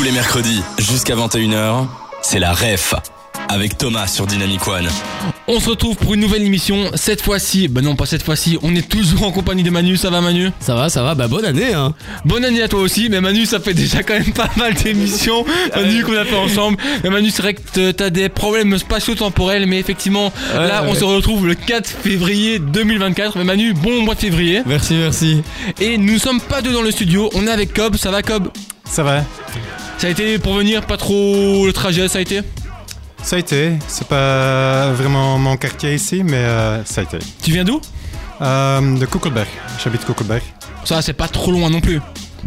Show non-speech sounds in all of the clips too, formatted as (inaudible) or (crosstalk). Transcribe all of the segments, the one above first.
Tous les mercredis, jusqu'à 21h, c'est la REF avec Thomas sur Dynamic One. On se retrouve pour une nouvelle émission. Cette fois-ci, bah non pas cette fois-ci, on est toujours en compagnie de Manu. Ça va Manu? Ça va, ça va, bah bonne année hein Bonne année à toi aussi, mais Manu ça fait déjà quand même pas mal d'émissions (laughs) Manu qu'on a fait ensemble. Mais Manu c'est vrai que t'as des problèmes spatio-temporels, mais effectivement là on se retrouve le 4 février 2024. Mais Manu, bon mois de février. Merci, merci. Et nous sommes pas deux dans le studio, on est avec Cobb. Ça va Cobb? Ça va Ça a été pour venir, pas trop le trajet, ça a été Ça a été. C'est pas vraiment mon quartier ici, mais euh, ça a été. Tu viens d'où Euh, de Koekelberg. J'habite Koekelberg. Ça c'est pas trop loin non plus.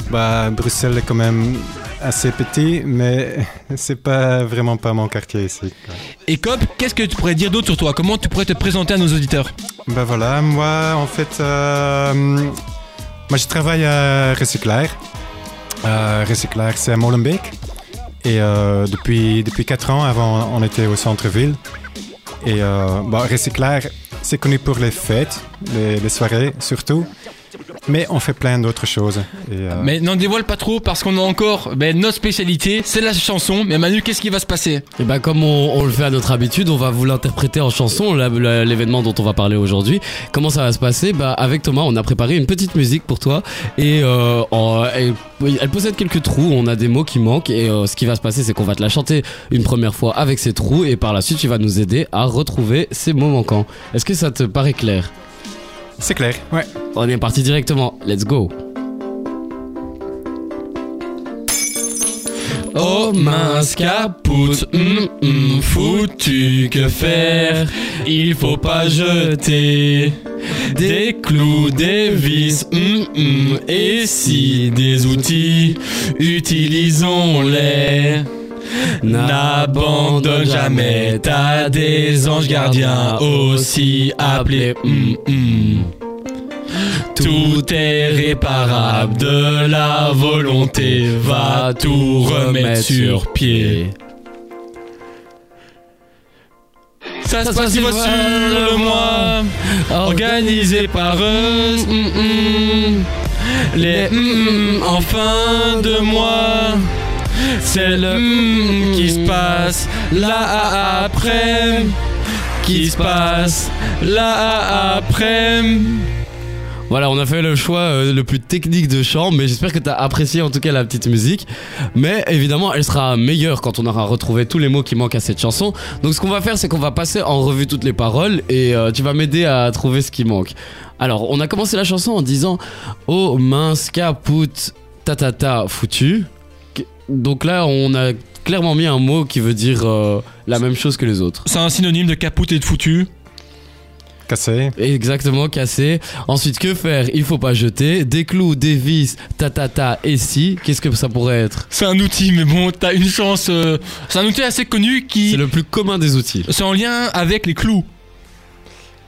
Bah, Bruxelles est quand même assez petit, mais (laughs) c'est pas vraiment pas mon quartier ici. Et Cobb, qu'est-ce que tu pourrais dire d'autre sur toi? Comment tu pourrais te présenter à nos auditeurs? Bah voilà, moi en fait, euh, moi je travaille à Recyclair. Euh, c'est à Molenbeek. Et euh, depuis, depuis 4 ans, avant on était au centre-ville. Et euh, bah, c'est connu pour les fêtes, les soirées surtout. Mais on fait plein d'autres choses. Et, euh, Mais n'en dévoile pas trop parce qu'on a encore ben, notre spécialité, c'est la chanson. Mais Manu, qu'est-ce qui va se passer? Et bah comme on, on le fait à notre habitude, on va vous l'interpréter en chanson, l'événement dont on va parler aujourd'hui. Comment ça va se passer? Bah avec Thomas, on a préparé une petite musique pour toi et euh, en- elle possède quelques trous. On a des mots qui manquent et euh, ce qui va se passer, c'est qu'on va te la chanter une première fois avec ces trous et par la suite, tu vas nous aider à retrouver ces mots manquants. Est-ce que ça te paraît clair? C'est clair, ouais. On est parti directement. Let's go. Oh mince capoute, hum, hum, foutu, que faire? Il faut pas jeter des clous, des vis, hum, hum, et si des outils, utilisons-les. N'abandonne jamais, t'as des anges gardiens aussi appelés. hum, hum. Tout est réparable, de la volonté va tout remettre sur pied. Ça se passe sur le mois, organisé par eux. hum. Les en fin de mois. C'est le hum qui se passe là après. Qui se passe là après. Voilà, on a fait le choix euh, le plus technique de chant, mais j'espère que tu as apprécié en tout cas la petite musique. Mais évidemment, elle sera meilleure quand on aura retrouvé tous les mots qui manquent à cette chanson. Donc ce qu'on va faire, c'est qu'on va passer en revue toutes les paroles et euh, tu vas m'aider à trouver ce qui manque. Alors, on a commencé la chanson en disant Oh mince, caput, tatata, foutu. Donc là, on a clairement mis un mot qui veut dire euh, la même chose que les autres. C'est un synonyme de capoute et de foutu. Cassé. Exactement, cassé. Ensuite, que faire? Il faut pas jeter. Des clous, des vis, tatata et si. Qu'est-ce que ça pourrait être? C'est un outil, mais bon, t'as une chance. euh, C'est un outil assez connu C'est qui. le plus commun des outils. C'est en lien avec les clous.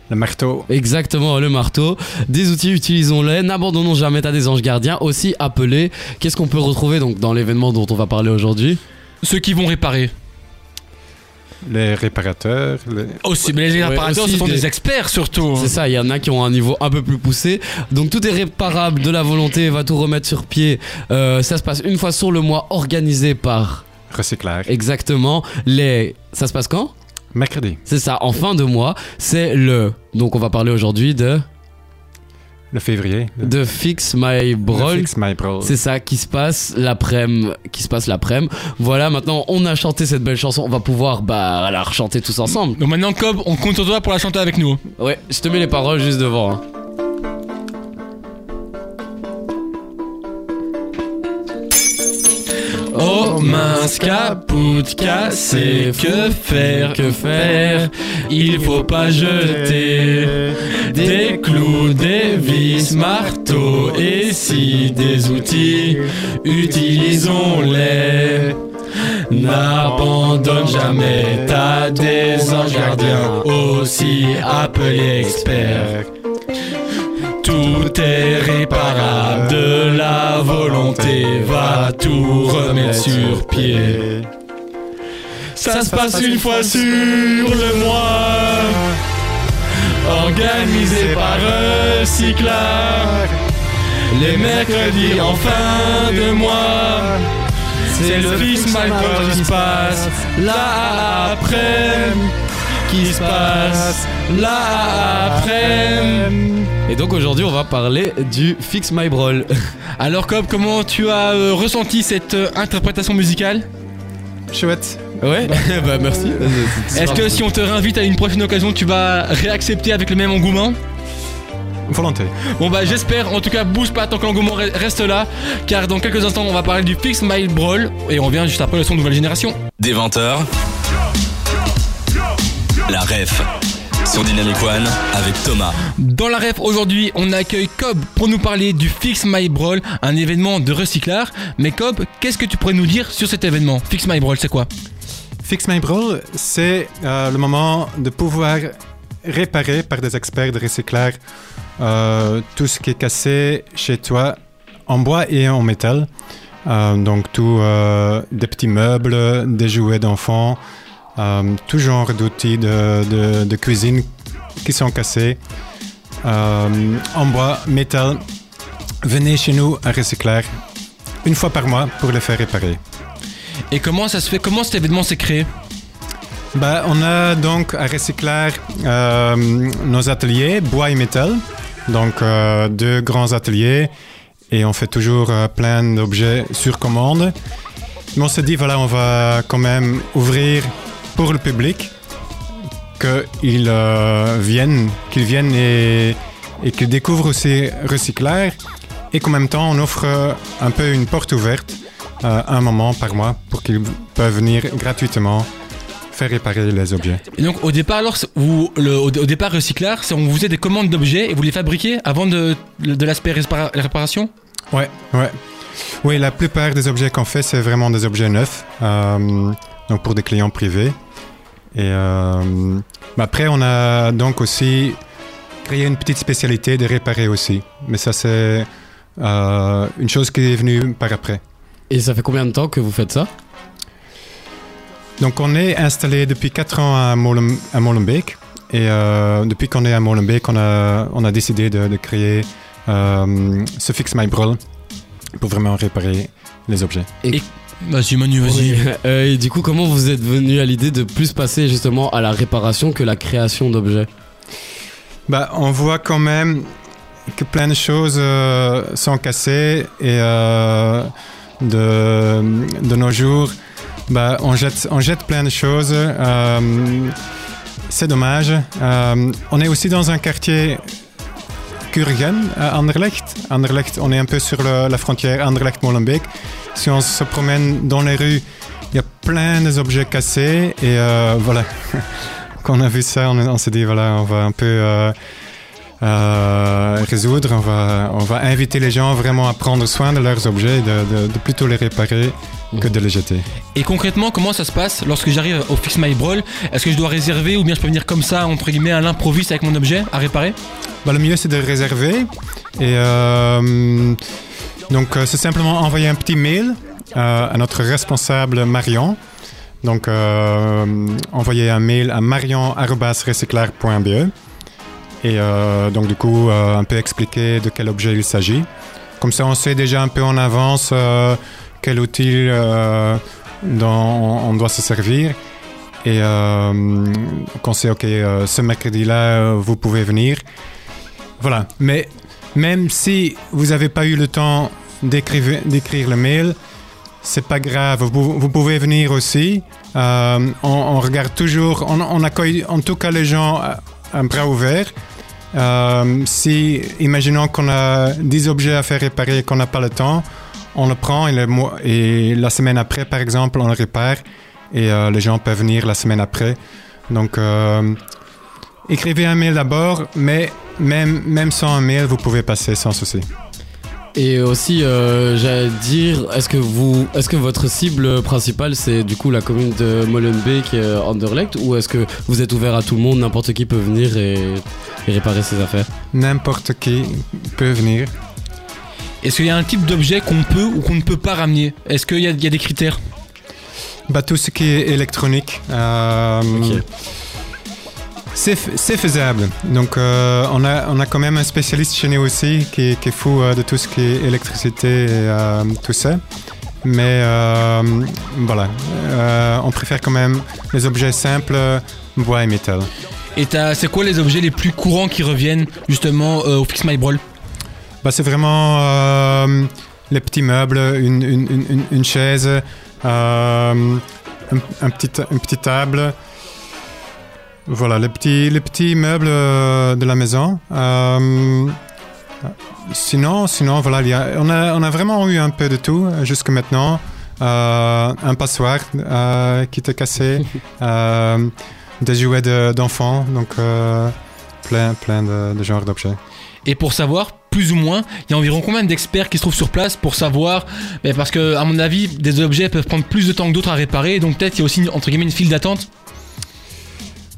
Le marteau. Exactement, le marteau. Des outils, utilisons-les. N'abandonnons jamais à des anges gardiens, aussi appelés. Qu'est-ce qu'on peut retrouver donc dans l'événement dont on va parler aujourd'hui? Ceux qui vont réparer. Les réparateurs. les- Aussi, mais les Ouais, réparateurs, aussi ce sont des- des experts surtout. C'est ça, il y en a qui ont un niveau un peu plus poussé. Donc tout est réparable, de la volonté, va tout remettre sur pied. Euh, ça se passe une fois sur le mois, organisé par Recyclair. exactement les... Ça se passe quand? Mercredi. C'est ça, en fin de mois, c'est le... Donc on va parler aujourd'hui de... Le février. Le, De Fix My Brawl. Fix My Brawl. C'est ça qui se passe l'après-midi, qui se passe l'après-midi. Voilà, maintenant on a chanté cette belle chanson, on va pouvoir bah la rechanter tous ensemble. Donc maintenant, Cobb, on compte sur toi pour la chanter avec nous. Ouais, je te mets les paroles juste devant. hein. Oh mince capoute cassé, que faire, que faire? Il faut pas jeter des clous, des vis, marteaux. et si des outils, utilisons-les? N'abandonne jamais, t'as des anges gardiens aussi appelés experts. Tout est réparable, de la volonté va tout remettre sur pied. Ça se passe une fois sur le mois, organisé par Recyclard. Les mercredis en fin de mois, C'est le fils My qui se passe là après. Qui se passe là après. Et donc aujourd'hui, on va parler du Fix My Brawl. (laughs) Alors Cobb, comment tu as euh, ressenti cette euh, interprétation musicale? Chouette. Ouais, (laughs) bah merci. Est-ce que si on te réinvite à une prochaine occasion, tu vas réaccepter avec le même engouement? Volonté. Bon bah j'espère, en tout cas bouge pas tant que l'engouement re- reste là, car dans quelques instants on va parler du Fix My Brawl et on revient juste après le son de nouvelle génération. Des 20h. La ref sur Dynamic One avec Thomas. Dans la ref aujourd'hui on accueille Cobb pour nous parler du Fix My Brawl, un événement de recyclage. Mais Cobb, qu'est-ce que tu pourrais nous dire sur cet événement? Fix My Brawl c'est quoi? Fix My Brawl, c'est euh, le moment de pouvoir réparer par des experts de recyclage euh, tout ce qui est cassé chez toi en bois et en métal. Euh, donc tout euh, des petits meubles, des jouets d'enfants, euh, tout genre d'outils de, de- de cuisine qui sont cassés euh, en bois, métal. Venez chez nous à recyclage une fois par mois pour les faire réparer. Et comment ça se fait Comment cet événement s'est créé? Bah, on a donc à recycler euh, nos ateliers bois et métal. Donc euh, deux grands ateliers et on fait toujours plein d'objets sur commande. Mais on s'est dit voilà on va quand même ouvrir pour le public qu'ils euh, viennent, qu'ils viennent et, et qu'ils découvrent aussi recycler et qu'en même temps on offre un peu une porte ouverte euh, un moment par mois pour qu'ils peuvent venir gratuitement faire réparer les objets. Et donc au départ alors c'est- vous, le- au, au départ recyclage, c'est on vous faisait des commandes d'objets et vous les fabriquez avant de, de l'aspect répara- réparation? Ouais, ouais. Oui, la plupart des objets qu'on fait, c'est vraiment des objets neufs, euh, donc pour des clients privés. Et euh, bah après, on a donc aussi créé une petite spécialité de réparer aussi. Mais ça, c'est euh, une chose qui est venue par après. Et ça fait combien de temps que vous faites ça? Donc, on est installé depuis 4 ans à, Molen- à Molenbeek. Et euh, depuis qu'on est à Molenbeek, on a, on a décidé de, de créer euh, ce Fix My Brawl pour vraiment réparer les objets. Vas-y Manu, Oui. Euh, et du coup, comment vous êtes venu à l'idée de plus passer justement à la réparation que la création d'objets? Bah, on voit quand même que plein de choses euh, sont cassées et euh, de, de nos jours, bah, on, jette, on jette plein de choses. euh, c'est dommage. Euh, on est aussi dans un quartier Kurgen à Anderlecht. Anderlecht, on est un peu sur la frontière Anderlecht-Molenbeek. Si on se promène dans les rues, il y a plein d'objets cassés et euh, voilà. (laughs) Quand on a vu ça, on, on s'est dit voilà, on va un peu euh, résoudre, on va, on va inviter les gens vraiment à prendre soin de leurs objets, et de, de- de plutôt les réparer que de les jeter. Et concrètement, comment ça se passe lorsque j'arrive au Fix My Brawl? Est-ce que je dois réserver ou bien je peux venir comme ça, entre guillemets, à l'improviste avec mon objet à réparer? Bah, le mieux c'est de réserver et euh, donc euh, c'est simplement envoyer un petit mail euh, à notre responsable Marion. Donc euh, envoyer un mail à marion@recyclaire.be et euh, donc du coup euh, un peu expliquer de quel objet il s'agit. Comme ça on sait déjà un peu en avance euh, quel outil dont on doit se servir et qu'on sait ok ce mercredi là vous pouvez venir. Voilà. Mais même si vous n'avez pas eu le temps d'écrire le mail, c'est pas grave. Vous, pouvez venir aussi. On, on regarde toujours, on, on accueille en tout cas les gens à, à bras ouverts. Euh, si, imaginons qu'on a 10 objets à faire réparer et qu'on n'a pas le temps, on le prend et, la semaine après, par exemple, on le répare et euh, les gens peuvent venir la semaine après. Donc, euh, écrivez un mail d'abord, mais même sans un mail, vous pouvez passer sans souci. Et aussi, euh, j'allais dire, est-ce que vous, est-ce que votre cible principale c'est du coup la commune de Molenbeek, euh, Anderlecht, ou est-ce que vous êtes ouvert à tout le monde, n'importe qui peut venir et, et réparer ses affaires? N'importe qui peut venir. Est-ce qu'il y a un type d'objet qu'on peut ou qu'on ne peut pas ramener? Est-ce qu'il y, a- il y a des critères? Bah, tout ce qui est électronique. euh, Ok. C'est faisable. Donc, euh, on, a, on a quand même un spécialiste chez nous aussi qui, qui est fou euh, de tout ce qui est électricité et euh, tout ça. Mais voilà, on préfère quand même les objets simples, bois et métal. Et c'est quoi les objets les plus courants qui reviennent justement au Fix My Brawl? Bah, c'est vraiment les petits meubles, une, une- une- chaise, un, un petit, une petite table. Voilà, les petits, les petits meubles euh, de la maison. Euh, sinon, sinon, voilà, il y a- on, a, on a vraiment eu un peu de tout euh, jusque maintenant. Euh, un passoire euh, qui était cassé, (laughs) des jouets de- d'enfants, donc plein, plein de, de genres d'objets. Et pour savoir, plus ou moins, il y a environ combien d'experts qui se trouvent sur place pour savoir mais Parce que, à mon avis, des objets peuvent prendre plus de temps que d'autres à réparer, donc peut-être il y a aussi entre guillemets une file d'attente.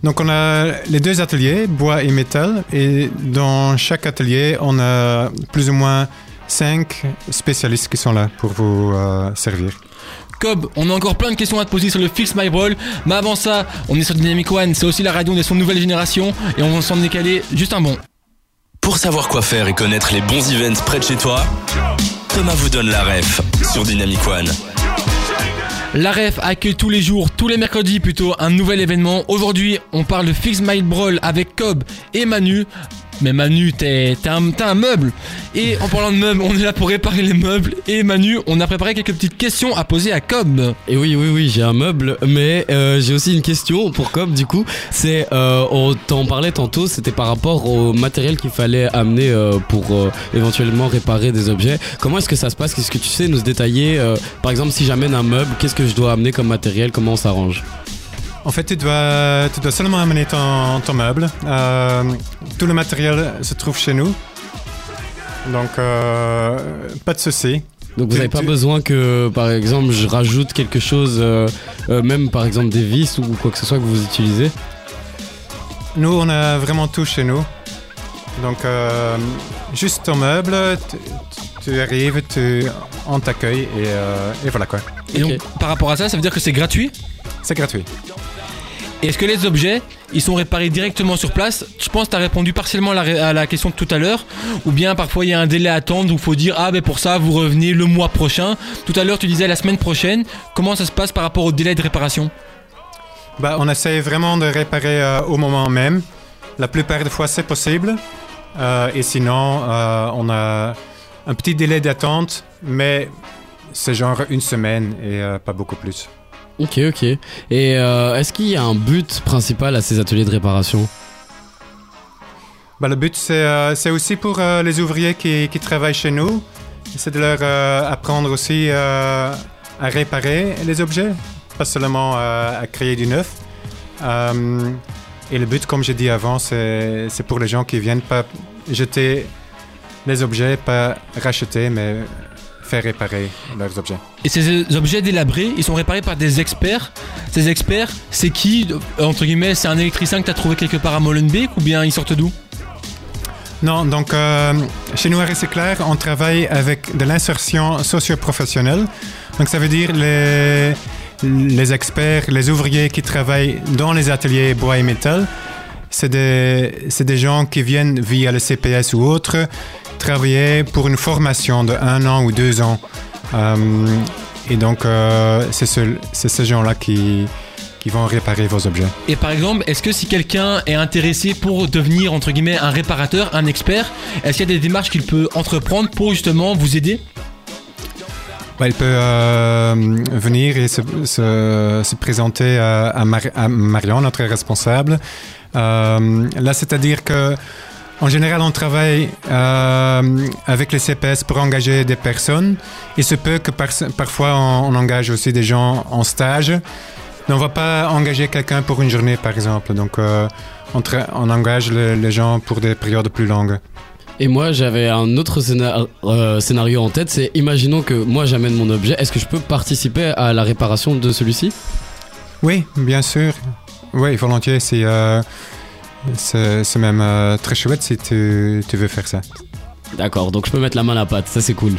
Donc on a les deux ateliers, bois et métal, et dans chaque atelier, on a plus ou moins cinq spécialistes qui sont là pour vous euh, servir. Cobb, on a encore plein de questions à te poser sur le Fix My Brawl, mais avant ça, on est sur Dynamic One, c'est aussi la radio de nouvelle génération, et on va s'en décaler juste un bon. Pour savoir quoi faire et connaître les bons events près de chez toi, Thomas vous donne la ref sur Dynamic One. La ref accueille tous les jours, tous les mercredis plutôt, un nouvel événement. Aujourd'hui, on parle de Fix My Brawl avec Cobb et Manu. Mais Manu, t'es un, meuble. Et en parlant de meubles, on est là pour réparer les meubles. Et Manu, on a préparé quelques petites questions à poser à Cobb. Et oui, oui, oui, j'ai un meuble, mais euh, j'ai aussi une question pour Cobb, du coup. C'est, euh, on t'en parlait tantôt, c'était par rapport au matériel qu'il fallait amener euh, pour euh, éventuellement réparer des objets. Comment est-ce que ça se passe? Qu'est-ce que tu sais nous détailler Par exemple, si j'amène un meuble, qu'est-ce que je dois amener comme matériel? Comment on s'arrange? En fait, tu dois, tu dois seulement amener ton, ton meuble. Euh, tout le matériel se trouve chez nous. Donc, euh, pas de souci. Donc vous n'avez pas tu- besoin que, par exemple, je rajoute quelque chose, euh, euh, même par exemple des vis ou quoi que ce soit que vous utilisez? Nous, on a vraiment tout chez nous. Donc, euh, juste ton meuble, tu, tu arrives, tu, on t'accueille et, euh, et voilà quoi. Et donc, par rapport à ça, ça veut dire que c'est gratuit? C'est gratuit. Est-ce que les objets, ils sont réparés directement sur place Je pense que tu as répondu partiellement à la, question de tout à l'heure. Ou bien parfois il y a un délai à attendre où il faut dire Ah, ben pour ça, vous revenez le mois prochain. Tout à l'heure, tu disais la semaine prochaine. Comment ça se passe par rapport au délai de réparation Bah, on essaie vraiment de réparer euh, au moment même. La plupart des fois, c'est possible. Euh, et sinon, euh, on a un petit délai d'attente, mais c'est genre une semaine et pas beaucoup plus. Ok, ok. Et euh, est-ce qu'il y a un but principal à ces ateliers de réparation? Bah, le but, c'est euh, aussi pour euh, les ouvriers qui, qui travaillent chez nous. C'est de leur apprendre aussi à réparer les objets, pas seulement à créer du neuf. Et le but, comme j'ai dit avant, c'est pour les gens qui viennent pas jeter les objets, pas racheter, mais faire réparer leurs objets. Et ces objets délabrés, ils sont réparés par des experts. Ces experts, c'est qui Entre guillemets, c'est un électricien que tu as trouvé quelque part à Molenbeek ou bien ils sortent d'où? Non, donc euh, chez nous à Recyclair, on travaille avec de l'insertion socio-professionnelle. Donc ça veut dire les, les experts, les ouvriers qui travaillent dans les ateliers bois et métal. C'est des, c'est des gens qui viennent via le CPS ou autre travailler pour une formation de un an ou deux ans. Euh, et donc euh, c'est ce- ces gens-là qui, qui vont réparer vos objets. Et par exemple, est-ce que si quelqu'un est intéressé pour devenir entre guillemets un réparateur, un expert, est-ce qu'il y a des démarches qu'il peut entreprendre pour justement vous aider? Ouais, il peut euh, venir et se, se- se présenter à, à Mar- à Marion, notre responsable. Euh, là, c'est-à-dire que en général, on travaille euh, avec les CPS pour engager des personnes. Il se peut que par- parfois on, on engage aussi des gens en stage. Mais on ne va pas engager quelqu'un pour une journée, par exemple. Donc, euh, on, engage le- les gens pour des périodes plus longues. Et moi, j'avais un autre scénar- euh, scénario en tête, c'est imaginons que moi j'amène mon objet, est-ce que je peux participer à la réparation de celui-ci? Oui, bien sûr. Oui, volontiers. C'est euh, c'est même euh, très chouette si tu, tu veux faire ça. D'accord, donc je peux mettre la main à la pâte, ça c'est cool.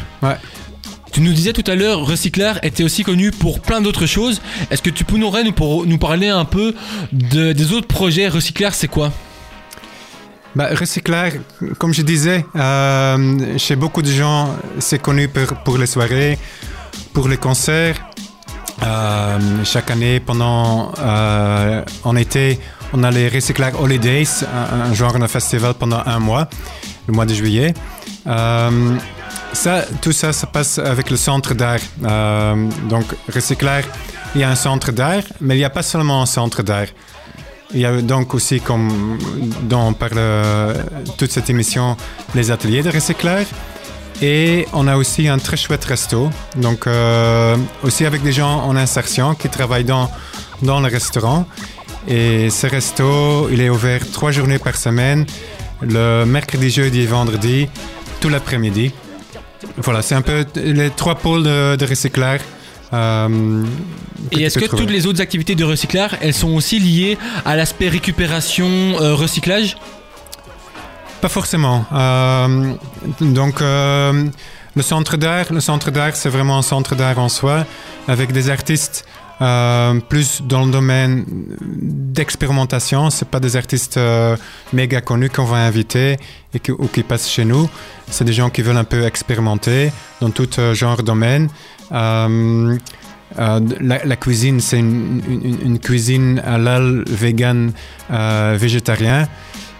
Tu nous disais tout à l'heure, Recyclar était aussi connu pour plein d'autres choses. Est-ce que tu pourrais nous, pour- nous parler un peu de- des autres projets? Recyclar, c'est quoi? Bah, Recyclaire, comme je disais, euh, chez beaucoup de gens, c'est connu pour, pour les soirées, pour les concerts, euh, chaque année, pendant euh, en été, on a les Recyclaires Holidays, un, un, genre de festival pendant un mois, le mois de juillet. Euh, ça, tout ça, ça passe avec le centre d'art. Euh, donc, Recyclaire, il y a un centre d'art, mais il n'y a pas seulement un centre d'art. Il y a donc aussi, comme dont on parle euh, toute cette émission, les ateliers de recyclage. Et on a aussi un très chouette resto, donc aussi avec des gens en insertion qui travaillent dans, dans le restaurant. Et ce resto, il est ouvert trois journées par semaine, le mercredi, jeudi et vendredi, tout l'après-midi. Voilà, c'est un peu les trois pôles de, de recyclage. Euh, Et est-ce que toutes les autres activités de recyclage, elles sont aussi liées à l'aspect récupération, euh, recyclage? Pas forcément. Euh, donc, le centre d'art, le centre d'art, c'est vraiment un centre d'art en soi, avec des artistes plus dans le domaine d'expérimentation. C'est pas des artistes euh, méga connus qu'on va inviter et ou qui passent chez nous. C'est des gens qui veulent un peu expérimenter dans tout euh, genre domaine. Euh, euh, la, cuisine, c'est une, cuisine halal, vegan, végétarien.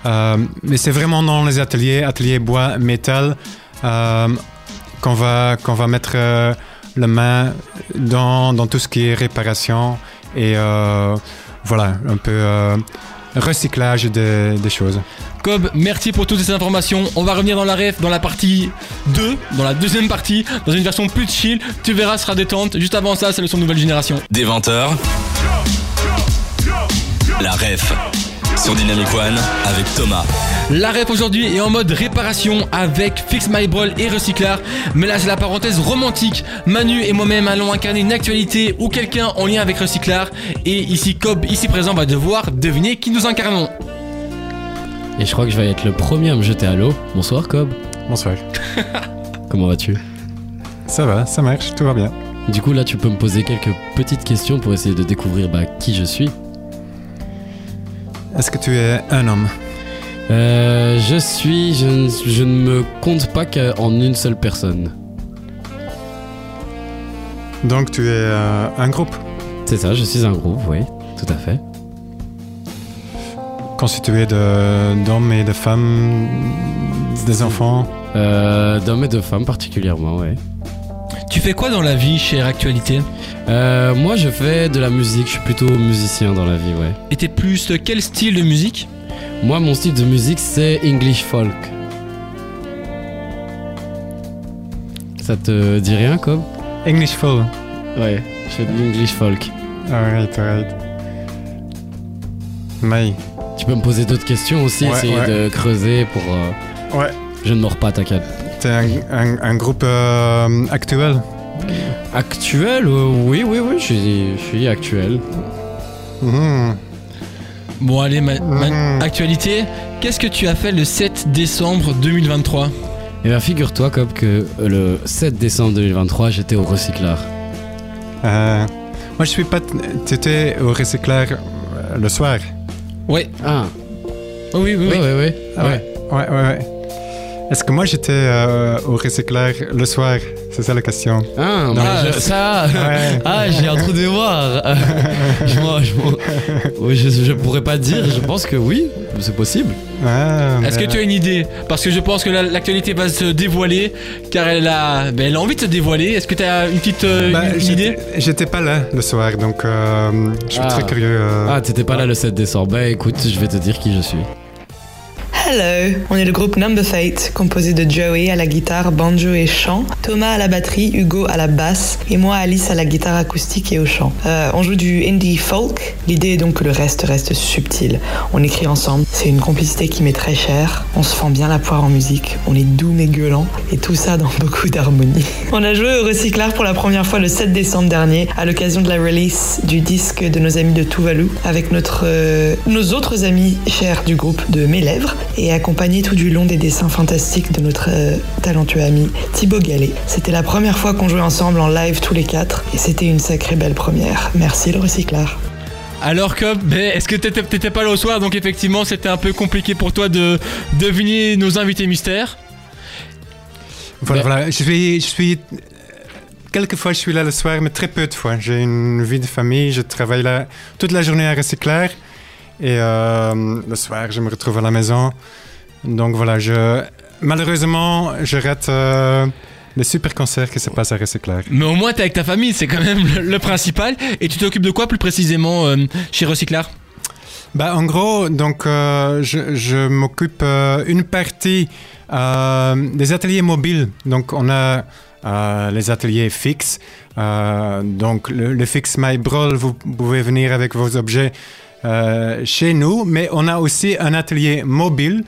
Mais c'est vraiment dans les ateliers, ateliers bois, métal, qu'on va, qu'on va mettre la main dans, dans tout ce qui est réparation et voilà, un peu euh, recyclage des, des choses. Cobb, merci pour toutes ces informations. On va revenir dans la ref, dans la partie 2, dans la deuxième partie, dans une version plus chill. Tu verras, ce sera détente. Juste avant ça, c'est le son nouvelle génération. Des 20h. La ref sur Dynamic One avec Thomas. La ref aujourd'hui est en mode réparation avec Fix My Brawl et Recyclard. Mais là, c'est la parenthèse romantique. Manu et moi-même allons incarner une actualité ou quelqu'un en lien avec Recyclard. Et ici, Cobb, ici présent, va devoir deviner qui nous incarnons. Et je crois que je vais être le premier à me jeter à l'eau. Bonsoir Cobb. Bonsoir. (laughs) Comment vas-tu? Ça va, ça marche, tout va bien. Du coup là tu peux me poser quelques petites questions pour essayer de découvrir bah, qui je suis. Est-ce que tu es un homme Euh, je suis, je, ne- je ne me compte pas qu'en une seule personne. Donc tu es euh, un groupe C'est ça, je suis un groupe, oui, tout à fait. constitué de- d'hommes et de femmes, des enfants. Euh, D'hommes et de femmes particulièrement, ouais. Tu fais quoi dans la vie, chère Actualité? Euh, moi je fais de la musique, je suis plutôt musicien dans la vie, ouais. Et t'es plus quel style de musique? Moi mon style de musique c'est English folk. Ça te dit rien, Cobb? English full. Ouais, je fais de l'English folk. Alright, alright. May. Tu peux me poser d'autres questions aussi, Ouais, essayer ouais. de creuser pour... euh, Ouais. Je ne mords pas, t'inquiète. T'es un, un- un groupe euh, actuel? Actuel euh, Oui, oui, oui, je suis, je suis actuel. Mhm. Bon, allez, ma- ma- Mhm. Actualité, qu'est-ce que tu as fait le 7 décembre 2023 Et bien figure-toi, Cobb, que le 7 décembre 2023, j'étais au recycleur. Euh, moi, je suis pas. Tu étais au recyclage euh, le soir. Ouais. Ah, Oh oui, oui, oui, oui. oui, oui. Ah ouais. Ouais, ouais, ouais. Est-ce que moi j'étais euh, au recyclage le soir? C'est ça la question. Ah, mais Ah, je- ça... Ouais. Ah, j'ai un trou de mémoire. (laughs) je, m'en- je, pourrais pas dire, je pense que oui, c'est possible. Ah, Est-ce que tu as une idée? Parce que je pense que la- l'actualité va se dévoiler, car elle a, ben, elle a envie de se dévoiler. Est-ce que tu as une petite euh, Bah, une- une j'étais- idée? J'étais pas là le soir, donc euh, je suis Ah. très curieux. euh. Ah, t'étais pas là le 7 décembre. Bah écoute, je vais te dire qui je suis. Hello, on est le groupe Number Fate, composé de Joey à la guitare, banjo et chant, Thomas à la batterie, Hugo à la basse et moi Alice à la guitare acoustique et au chant. Euh, on joue du indie folk, l'idée est donc que le reste reste subtil. On écrit ensemble, c'est une complicité qui m'est très chère, on se fend bien la poire en musique, on est doux mais gueulant et tout ça dans (laughs) beaucoup d'harmonie. On a joué au Recyclard pour la première fois le 7 décembre dernier à l'occasion de la release du disque de nos amis de Tuvalu avec notre, euh, nos autres amis chers du groupe de Mes Lèvres et accompagné tout du long des dessins fantastiques de notre euh, talentueux ami Thibaut Gallet. C'était la première fois qu'on jouait ensemble en live tous les quatre et c'était une sacrée belle première. Merci le recyclard. Alors Cobb, ben, est-ce que t'étais t'étais pas là au soir? Donc effectivement, c'était un peu compliqué pour toi de deviner nos invités mystères. Voilà, Mais- voilà. Je suis, je suis quelquefois, je suis là le soir, mais très peu de fois. J'ai une vie de famille, je travaille là toute la journée à Recyclaire. Et euh, le soir, je me retrouve à la maison. Donc voilà, je, malheureusement, je rate euh, les super concerts qui se passent à Recyclaire. Mais au moins, t'es avec ta famille, c'est quand même le, le principal. Et tu t'occupes de quoi plus précisément euh, chez Recyclar Bah, en gros, donc, euh, je, je m'occupe euh, une partie euh, des ateliers mobiles. Donc, on a euh, les ateliers fixes. Euh, donc, le, le fixe MyBrawl, vous pouvez venir avec vos objets euh, chez nous. Mais on a aussi un atelier mobile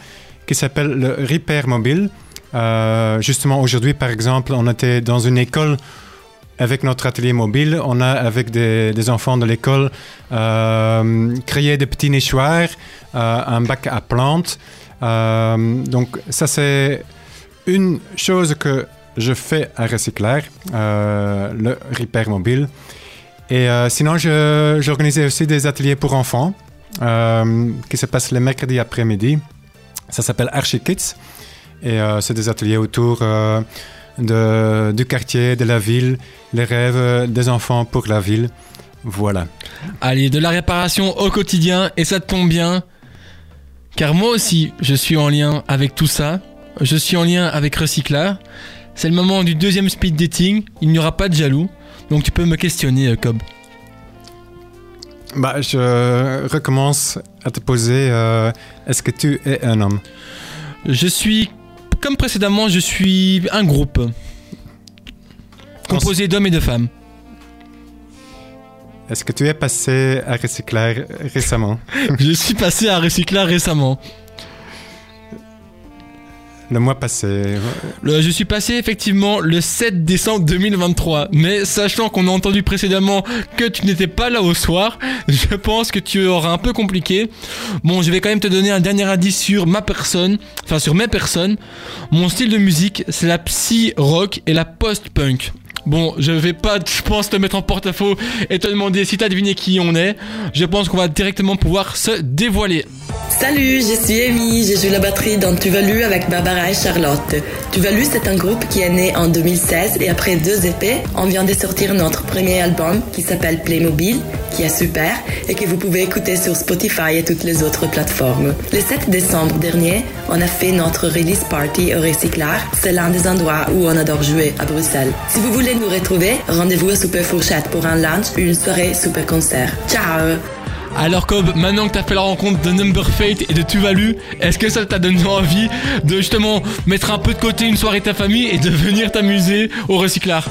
qui s'appelle le Repair Mobile. Euh, justement, aujourd'hui, par exemple, on était dans une école avec notre atelier mobile. On a, avec des, enfants de l'école, euh, créé des petits nichoirs, un bac à plantes. Donc, ça, c'est une chose que je fais à Recyclaire, le repair mobile. Et euh, sinon, j'organisais aussi des ateliers pour enfants euh, qui se passent les mercredis après-midi. Ça s'appelle Archikids. Et euh, c'est des ateliers autour du quartier, de la ville, les rêves des enfants pour la ville. Voilà. Allez, de la réparation au quotidien, et ça tombe bien. Car moi aussi, je suis en lien avec tout ça. Je suis en lien avec Recyclar. C'est le moment du deuxième speed dating. Il n'y aura pas de jaloux. Donc tu peux me questionner, euh, Cobb. Bah, je recommence à te poser euh, est-ce que tu es un homme? Je suis, comme précédemment, je suis un groupe. Composé d'hommes et de femmes. Est-ce que tu es passé à Recyclaire récemment? (laughs) Je suis passé à Recyclar récemment. Le mois passé. Je suis passé effectivement le 7 décembre 2023, mais sachant qu'on a entendu précédemment que tu n'étais pas là au soir, je pense que tu auras un peu compliqué. Bon, je vais quand même te donner un dernier indice sur ma personne, enfin sur mes personnes. Mon style de musique, c'est la psy rock et la post-punk. Bon, je vais pas, je pense, te mettre en porte-à-faux et te demander si t'as deviné qui on est. Je pense qu'on va directement pouvoir se dévoiler. Salut, je suis Amy, je joue la batterie dans Tuvalu avec Barbara et Charlotte. Tuvalu, c'est un groupe qui est né en 2016 et après deux épées, on vient de sortir notre premier album qui s'appelle Playmobil, qui est super et que vous pouvez écouter sur Spotify et toutes les autres plateformes. Le 7 décembre dernier, on a fait notre release party au Recyclar. C'est l'un des endroits où on adore jouer à Bruxelles. Si vous voulez nous retrouver, rendez-vous à Super Fourchette pour un lunch ou une soirée super concert. Ciao! Alors Cobb, maintenant que t'as fait la rencontre de Number Fate et de Tuvalu, est-ce que ça t'a donné envie de justement mettre un peu de côté une soirée de ta famille et de venir t'amuser au recyclard?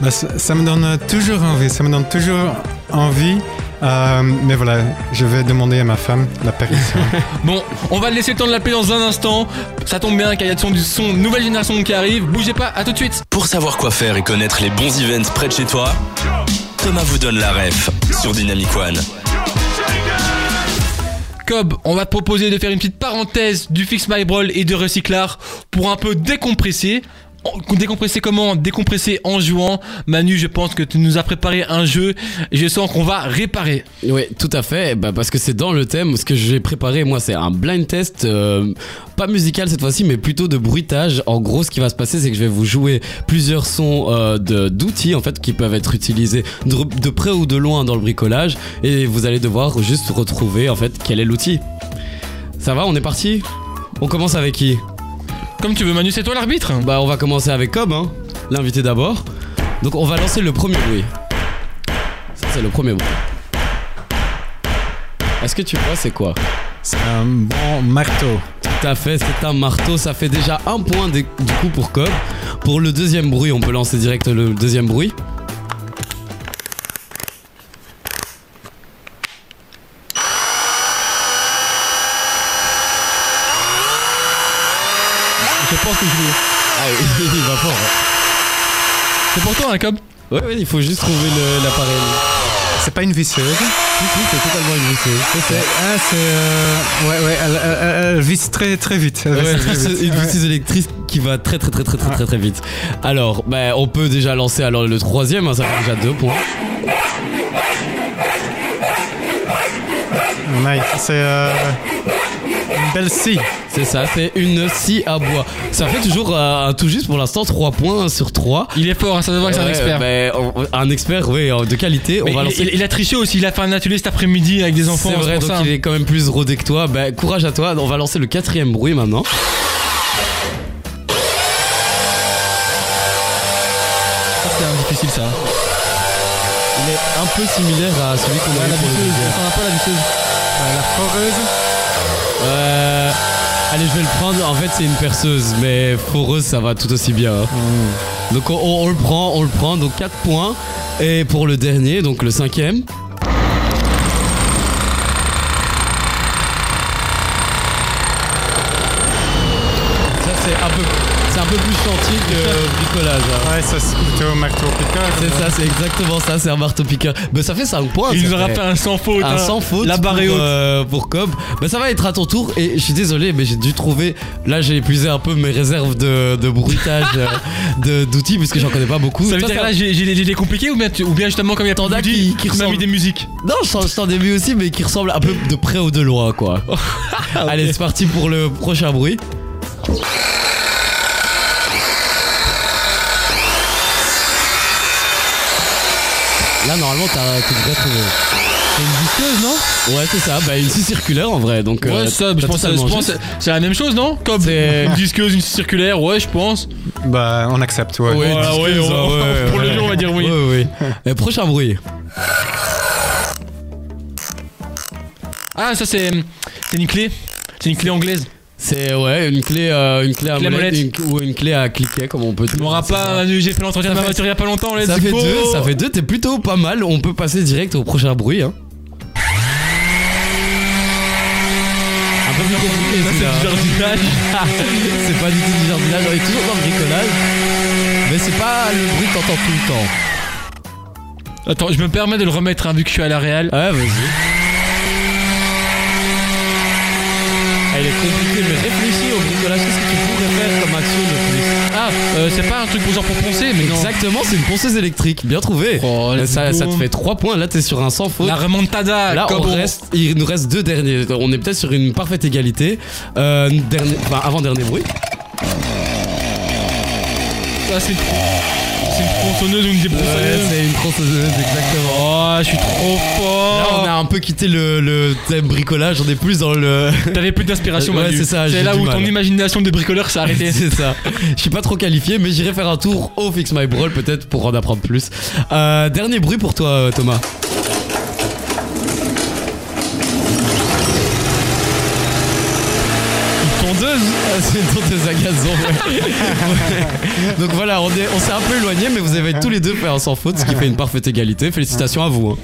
Bah, ça, ça me donne toujours envie. Ça me donne toujours envie. Euh, mais voilà, je vais demander à ma femme la permission. (laughs) Bon, on va laisser le temps de l'appeler dans un instant. Ça tombe bien car il y a de son, du son nouvelle génération qui arrive. Bougez pas, à tout de suite. Pour savoir quoi faire et connaître les bons events près de chez toi, Thomas vous donne la ref sur Dynamic One. Cobb, on va te proposer de faire une petite parenthèse du Fix My Brawl et de Recyclar pour un peu décompresser. Décompresser comment Décompresser en jouant. Manu, je pense que tu nous as préparé un jeu je sens qu'on va réparer. Oui, tout à fait. Bah, parce que c'est dans le thème. Ce que j'ai préparé, moi, c'est un blind test, euh, pas musical cette fois-ci, mais plutôt de bruitage. En gros, ce qui va se passer, c'est que je vais vous jouer plusieurs sons euh, d'outils en fait qui peuvent être utilisés de, de près ou de loin dans le bricolage, et vous allez devoir juste retrouver en fait quel est l'outil. Ça va? On est parti? On commence avec qui? Comme tu veux, Manu, c'est toi l'arbitre? Bah, on va commencer avec Cobb, hein, l'invité d'abord. Donc, on va lancer le premier bruit. Ça, c'est le premier bruit. Est-ce que tu vois, c'est quoi? C'est un bon marteau. Tout à fait, c'est un marteau. Ça fait déjà un point de- du coup pour Cobb. Pour le deuxième bruit, on peut lancer direct le deuxième bruit. Je pense que je l'ai. Ah, il va fort. Cobb Ouais, ouais, il faut juste trouver l'appareil. C'est pas une visseuse. Si, c'est totalement une visseuse. C'est ça. Ah, c'est. euh, ouais, ouais, elle, elle- elle- elle visse très, très vite. Elle Ouais, visse très c'est vite. (laughs) une Ouais. visseuse électrique qui va très très très très très très très vite. Alors, bah, on peut déjà lancer alors le troisième, hein, ça fait déjà deux points. Nice. C'est. euh, belle scie. C'est ça, c'est une scie à bois. Ça fait toujours euh, un tout juste pour l'instant 3 points sur 3. Il est fort, hein, ça se voit que c'est un Ouais, expert. on- un expert, oui, de qualité. Mais on va il, lancer. il- il a triché aussi, il a fait un atelier cet après-midi avec des enfants. C'est vrai, pour donc ça. il est quand même plus rodé que toi. Ben, courage à toi. On va lancer le quatrième bruit maintenant. C'est un difficile ça. Il est un peu similaire à celui qu'on a eu pour le la visseuse. Euh, allez, je vais le prendre. En fait, c'est une perceuse, mais foreuse, ça va tout aussi bien. hein. Hmm. Donc, on, on- on le prend, on le prend. Donc, 4 points. Et pour le dernier, donc le cinquième. Ça, c'est un peu, c'est un peu plus chantier que bricolage. hein. Ouais, ça c'est plutôt marteau piqueur. C'est ça, c'est exactement ça, c'est un marteau piqueur. Ben ça fait 5 points. Il ça nous aura fait un sans faute. un hein. sans faute La barre est pour, haute. euh, pour Cobb. Ben ça va être à ton tour et je suis désolé mais j'ai dû trouver là j'ai épuisé un peu mes réserves de, de bruitage euh, (laughs) de- d'outils parce que j'en connais pas beaucoup. Ça veut Toi, dire que là j'ai des compliqués ou bien, tu- ou bien justement comme il y a de qui- qui tu m'as mis des musiques. Non, je t'en- ai vu aussi mais qui ressemble un peu de près ou de loin quoi. (laughs) Allez, c'est parti pour le prochain bruit. Là normalement t'as- tu devrais trouver. C'est une visqueuse, non? Ouais c'est ça, bah une scie circulaire en vrai donc. euh, Ouais, ça, je t'as pense, je totalement pense juste. que c'est la même chose, non? Comme C'est- une disqueuse, une circulaire, ouais, je pense. Bah, on accepte, ouais. Ouais, Voilà, disqueuse, ouais, on- ouais, ouais, pour le ouais. lieu, on va dire oui. Oui, oui. Et prochain bruit. Ah, ça c'est c'est une clé. C'est une clé anglaise. C'est ouais, une clé, euh, une clé à Clé molette, molette. une- ou une clé à cliquer, comme on peut dire. Tu m'auras pas. Manu, j'ai fait l'entretien de ma voiture il y a pas longtemps, let's Ça fait deux, ça fait deux, t'es plutôt pas mal. On peut passer direct au prochain bruit. Hein. Un peu plus compliqué, c'est du jardinage. (laughs) c'est pas du tout du jardinage, on est toujours dans le bricolage. Mais c'est pas le bruit que t'entends tout le temps. Attends, je me permets de le remettre hein, vu que je suis à la réal. Ouais, vas-y. Ah, il est compliqué, mais réfléchis au bricolage. Qu'est-ce que tu pourrais faire comme action de Ah, euh, c'est pas un truc pour genre pour poncer, mais non. Exactement, c'est une ponceuse électrique. Bien trouvé. Oh, let's ça, go. ça te fait 3 points. Là, t'es sur un sans faute. La remontada. Là, comme on on- reste, il nous reste deux derniers. On est peut-être sur une parfaite égalité. Euh, dernier, enfin, avant dernier bruit. Ça, c'est c'est une tronçonneuse ou une Ouais, débroussailleuse. c'est une tronçonneuse, exactement. Oh, je suis trop Là, on fort. Un peu quitté le, le thème bricolage. On est plus dans le. (laughs) T'avais plus d'inspiration, (laughs) Ouais, c'est ça, j'ai là où mal. ton imagination de bricoleur s'est arrêtée. (laughs) c'est ça. Je suis pas trop qualifié, mais j'irai faire un tour au Fix My Brawl peut-être pour en apprendre plus. Euh, dernier bruit pour toi, euh, Thomas. Ah, c'est une tondeuse à gazon, ouais. Ouais. Donc voilà, on s'est un peu éloigné, mais vous avez tous les deux fait un sans faute, ce qui fait une parfaite égalité. Félicitations à vous. hein.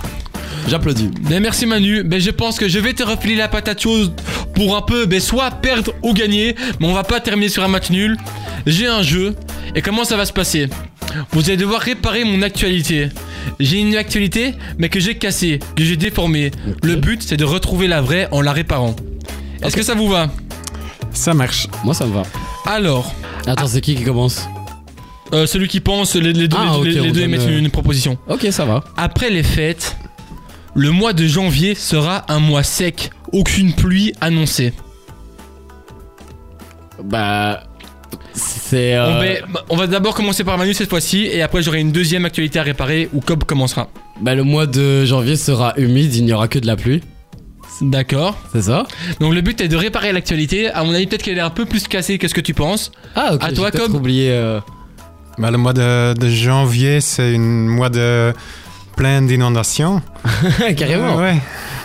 J'applaudis. Ben merci Manu, ben je pense que je vais te refiler la patate chose pour un peu ben soit perdre ou gagner, mais on va pas terminer sur un match nul. J'ai un jeu et comment ça va se passer? Vous allez devoir réparer mon actualité. J'ai une actualité mais que j'ai cassée, que j'ai déformée. Le but c'est de retrouver la vraie en la réparant. Est-ce que ça vous va? Ça marche. Moi, ça me va. Alors, Attends, c'est qui qui commence? euh, celui qui pense, les, les deux, Ah, les- ok, les- les on deux donne, émettent euh, une, une proposition. Ok, ça va. Après les fêtes, le mois de janvier sera un mois sec, aucune pluie annoncée. Bah. C'est. euh, On, va- on va d'abord commencer par Manu cette fois-ci et après j'aurai une deuxième actualité à réparer où Cobb commencera. Bah, le mois de janvier sera humide, il n'y aura que de la pluie. D'accord. C'est ça? Donc le but est de réparer l'actualité. À mon avis peut-être qu'elle est un peu plus cassée que ce que tu penses. Ah, ok. À j'ai toi, Cobb oublié. euh, Bah, le mois de, de janvier, c'est un mois de plein d'inondations. (laughs) Carrément. Ouais.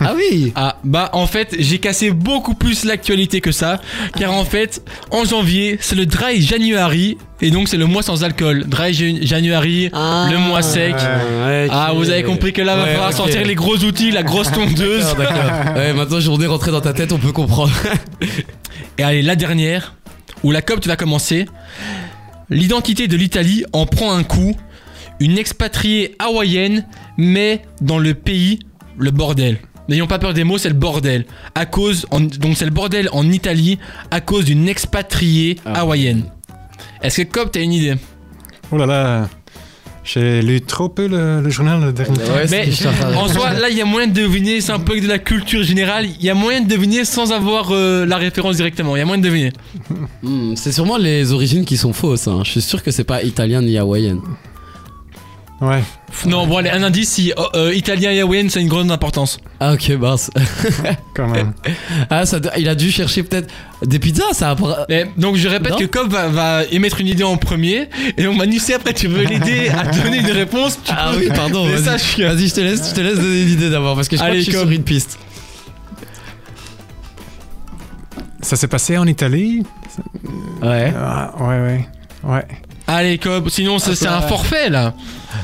Ah oui (laughs) Ah bah en fait j'ai cassé beaucoup plus l'actualité que ça car en fait en janvier c'est le dry January et donc c'est le mois sans alcool. Dry Jan- January, le mois sec. Ouais, Ah ok. vous avez compris que là va Ouais, falloir sortir les gros outils, la grosse tondeuse. D'accord, d'accord. (laughs) Ouais, maintenant, journée rentrée dans ta tête, on peut comprendre. Et allez, la dernière, où la COP tu vas commencer. L'identité de l'Italie en prend un coup. Une expatriée hawaïenne, mais dans le pays, le bordel. N'ayons pas peur des mots, c'est le bordel. À cause, en- donc c'est le bordel en Italie à cause d'une expatriée Ah. hawaïenne. Est-ce que Cop, t'as une idée? Oh là là. J'ai lu trop peu le, le journal le dernier. Ouais, Mais en soi, là, il y a moyen de deviner, c'est un peu de la culture générale, il y a moyen de deviner sans avoir euh, la référence directement, il y a moyen de deviner. Hmm, c'est sûrement les origines qui sont fausses. hein. Je suis sûr que c'est pas italien ni hawaïen. Ouais. Non, bon, allez, un indice, si euh, euh, italien et hawaïen, c'est une grande importance. Ah ok, mince. (laughs) Quand même. (laughs) Ah, ça, il a dû chercher peut-être des pizzas, ça. a- Mais, donc, je répète Non. que Cobb va, va émettre une idée en premier, et donc Manu, si après tu veux l'aider (laughs) à donner une réponse, tu Ah peux. oui, pardon. Mais Vas-y, ça, je suis- Vas-y, je te laisse, je te laisse donner l'idée d'abord parce que je crois Allez, que je suis sur une piste. Ça s'est passé en Italie? Ouais. Ah, Ouais, ouais. Ouais. Allez, Cobb, sinon, ça, c'est un forfait là.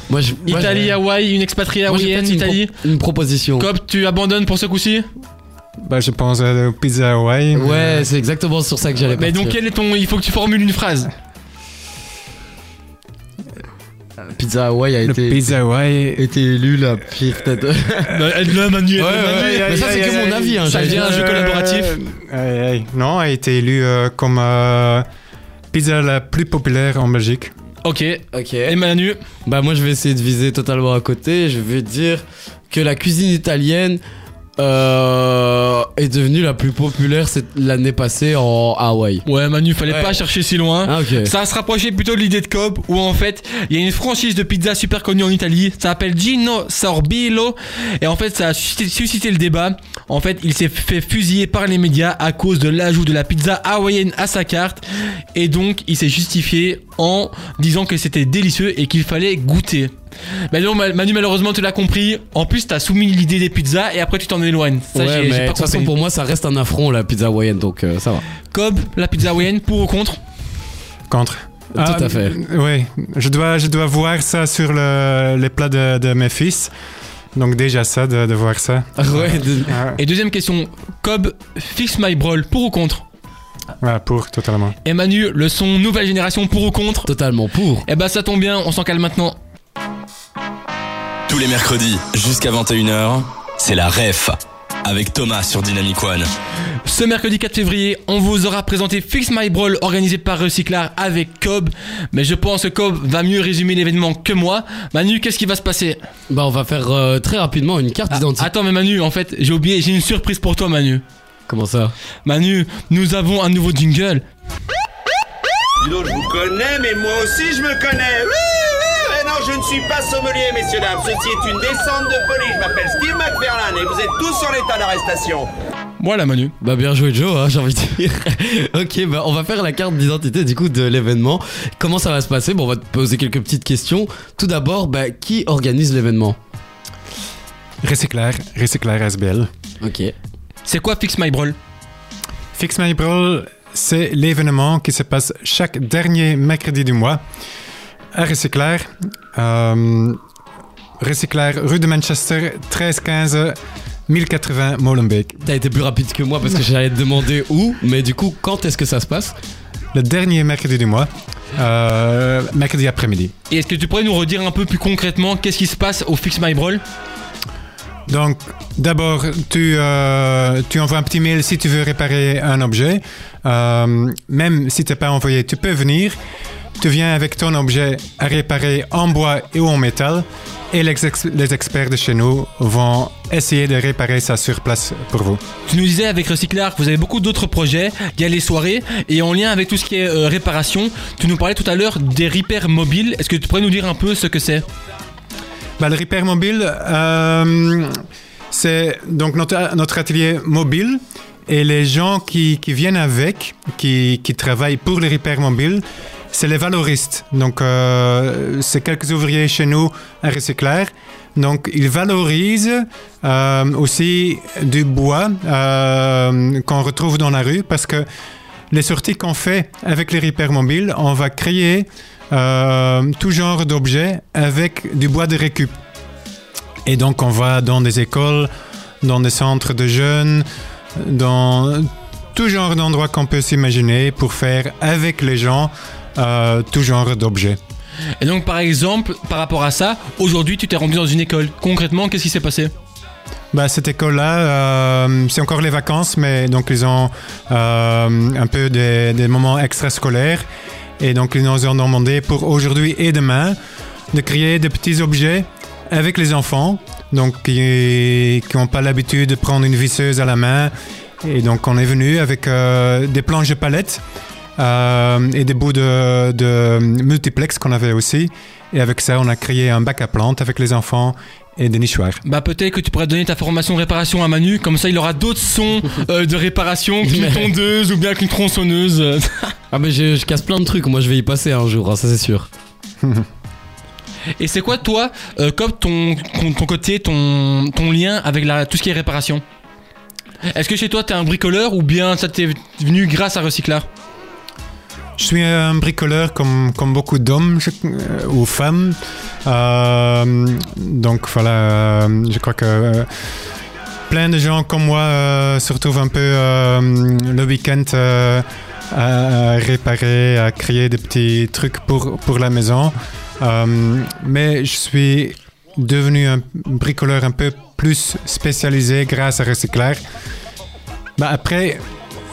Moi, je, moi, Italie, Hawaï, une expatriée hawaïenne, une, pro- Italie. une proposition. Cobb, tu abandonnes pour ce coup-ci? Bah, je pense à la pizza Hawaii. mais- Ouais, c'est exactement sur ça que j'allais Mais partir. donc, quel est ton. Il faut que tu formules une phrase. Pizza Hawaii a Le été, pizza Hawaii. été élu la pire tête. Bah, (laughs) Aide-le, Manu, aide-le, Ouais, Manu. ouais, mais ça, c'est que mon avis, hein, Ça devient un jeu collaboratif. aïe, aïe. Non, a été élu euh, comme euh, pizza la plus populaire en Belgique. Ok. Ok. Et Manu? Bah moi je vais essayer de viser totalement à côté. Je vais dire que la cuisine italienne euh, est devenue la plus populaire cette- l'année passée en Hawaï. Ouais, Manu, fallait Ouais. pas chercher si loin. Ah ok. Ça se rapprochait plutôt de l'idée de Cobb où en fait il y a une franchise de pizza super connue en Italie, ça s'appelle Gino Sorbillo et en fait ça a suscité, suscité le débat. En fait il s'est fait fusiller par les médias à cause de l'ajout de la pizza hawaïenne à sa carte et donc il s'est justifié en disant que c'était délicieux et qu'il fallait goûter. Mais non Ma- Manu malheureusement tu l'as compris, en plus t'as soumis l'idée des pizzas et après tu t'en éloignes. Ça ouais, j'ai- j'ai mais pas de toute façon compris. pour moi ça reste un affront la pizza hawaïenne donc euh, ça va. Cobb, la pizza hawaïenne pour ou contre? Contre. Tout à fait. Oui, je dois, je dois voir ça sur le- les plats de, de mes fils. Donc déjà ça, de, de voir ça. (laughs) ouais. de- Ah, Et deuxième question, Cobb, Fix My Brawl pour ou contre? Ouais, pour, totalement. Et Manu, le son nouvelle génération pour ou contre? Totalement pour. Eh bah ça tombe bien, on s'en calme maintenant. Tous les mercredis, jusqu'à 21h, c'est la REF. Avec Thomas sur Dynamic One. Ce mercredi 4 février, on vous aura présenté Fix My Brawl organisé par Recyclar avec Cobb. Mais je pense que Cobb va mieux résumer l'événement que moi. Manu, qu'est-ce qui va se passer? Bah on va faire euh, très rapidement une carte Ah, d'identité. Attends mais Manu, en fait, j'ai oublié, j'ai une surprise pour toi Manu. Comment ça? Manu, nous avons un nouveau jingle. Dis donc, je vous connais, mais moi aussi je me connais. Oui, je ne suis pas sommelier, messieurs, dames. Ceci est une descente de police. Je m'appelle Steve McFarlane et vous êtes tous sur l'état d'arrestation. Voilà Manu. Bah bien joué Joe, hein, j'ai envie de dire. (laughs) ok, bah on va faire la carte d'identité du coup de l'événement. Comment ça va se passer? Bon, on va te poser quelques petites questions. Tout d'abord, bah qui organise l'événement? Recyclaire, Recyclaire SBL. Ok. C'est quoi Fix My Brawl? Fix My Brawl, c'est l'événement qui se passe chaque dernier mercredi du mois à Recyclaire. Euh, Recyclaire, rue de Manchester, 1315 1080 Molenbeek. T'as été plus rapide que moi parce que (laughs) j'allais te demander où, mais du coup, quand est-ce que ça se passe? Le dernier mercredi du mois, euh, mercredi après-midi. Et est-ce que tu pourrais nous redire un peu plus concrètement qu'est-ce qui se passe au Fix My Brawl? Donc, d'abord, tu, euh, tu envoies un petit mail si tu veux réparer un objet. Euh, même si tu n'es pas envoyé, tu peux venir. Tu viens avec ton objet à réparer en bois et ou en métal. Et les, ex- les experts de chez nous vont essayer de réparer ça sur place pour vous. Tu nous disais avec Recyclar que vous avez beaucoup d'autres projets, il y a les soirées, et en lien avec tout ce qui est euh, réparation, tu nous parlais tout à l'heure des repairs mobiles, est-ce que tu pourrais nous dire un peu ce que c'est? Bah, le repair mobile, euh, c'est donc notre, notre atelier mobile. Et les gens qui, qui viennent avec, qui, qui travaillent pour les repairs mobiles, c'est les valoristes. Donc, euh, c'est quelques ouvriers chez nous à Recyclaire. Donc, ils valorisent euh, aussi du bois euh, qu'on retrouve dans la rue parce que les sorties qu'on fait avec les repairs mobiles, on va créer tout genre d'objets avec du bois de récup. Et donc, on va dans des écoles, dans des centres de jeunes, dans tout genre d'endroits qu'on peut s'imaginer pour faire avec les gens euh, tout genre d'objets. Et donc par exemple, par rapport à ça, aujourd'hui tu t'es rendu dans une école. Concrètement, qu'est-ce qui s'est passé? Bah, cette école-là, euh, c'est encore les vacances, mais donc ils ont euh, un peu des, des moments extrascolaires. Et donc ils nous ont demandé pour aujourd'hui et demain de créer des petits objets avec les enfants, donc qui n'ont pas l'habitude de prendre une visseuse à la main. Et donc on est venu avec euh, des planches de palette euh, et des bouts de, de multiplex qu'on avait aussi. Et avec ça, on a créé un bac à plantes avec les enfants et des nichoirs. Bah peut-être que tu pourrais donner ta formation de réparation à Manu, comme ça il aura d'autres sons (laughs) euh, de réparation qu'une tondeuse ou bien qu'une tronçonneuse. (laughs) Ah mais je, je casse plein de trucs, moi je vais y passer un jour, hein, ça c'est sûr. (laughs) Et c'est quoi toi, euh, comme ton, ton, ton côté, ton, ton lien avec la, tout ce qui est réparation? Est-ce que chez toi t'es un bricoleur ou bien ça t'est venu grâce à Recyclard? Je suis un bricoleur comme, comme beaucoup d'hommes euh, ou femmes. Euh, donc voilà, euh, je crois que plein de gens comme moi se retrouvent un peu le week-end à, réparer, à créer des petits trucs pour, pour la maison. Mais je suis devenu un bricoleur un peu plus spécialisé grâce à Recyclaire. Bah après,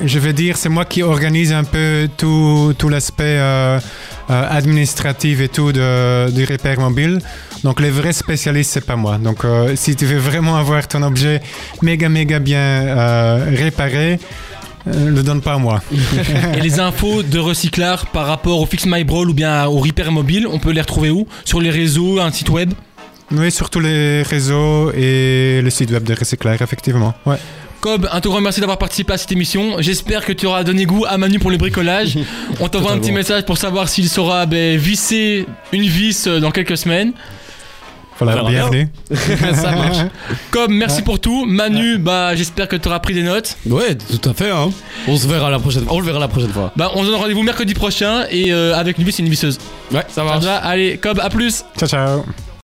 je veux dire, c'est moi qui organise un peu tout, tout l'aspect euh, euh, administratif et tout de, du repère mobile. Donc les vrais spécialistes, c'est pas moi. Donc euh, si tu veux vraiment avoir ton objet méga méga bien euh, réparé, euh, le donne pas à moi. (laughs) Et les infos de Recyclard par rapport au Fix My Brawl ou bien au Repair Mobile, on peut les retrouver où? Sur les réseaux, un site web? Oui, sur tous les réseaux et le site web de Recyclaire, effectivement. Ouais. Cobb, un tout grand merci d'avoir participé à cette émission. J'espère que tu auras donné goût à Manu pour le bricolage. (laughs) On t'envoie un petit message pour savoir s'il saura ben, visser une vis euh, dans quelques semaines. Voilà, verra bienvenue. (laughs) ça marche. Cobb, merci pour tout. Manu, bah j'espère que tu auras pris des notes. Ouais, tout à fait. Hein. On se verra la prochaine fois. On le verra la prochaine fois. Bah on se donne rendez-vous mercredi prochain et euh, avec une vis et une visseuse. Ouais, ça Ça marche. va? Allez, Cobb, à plus Ciao, ciao.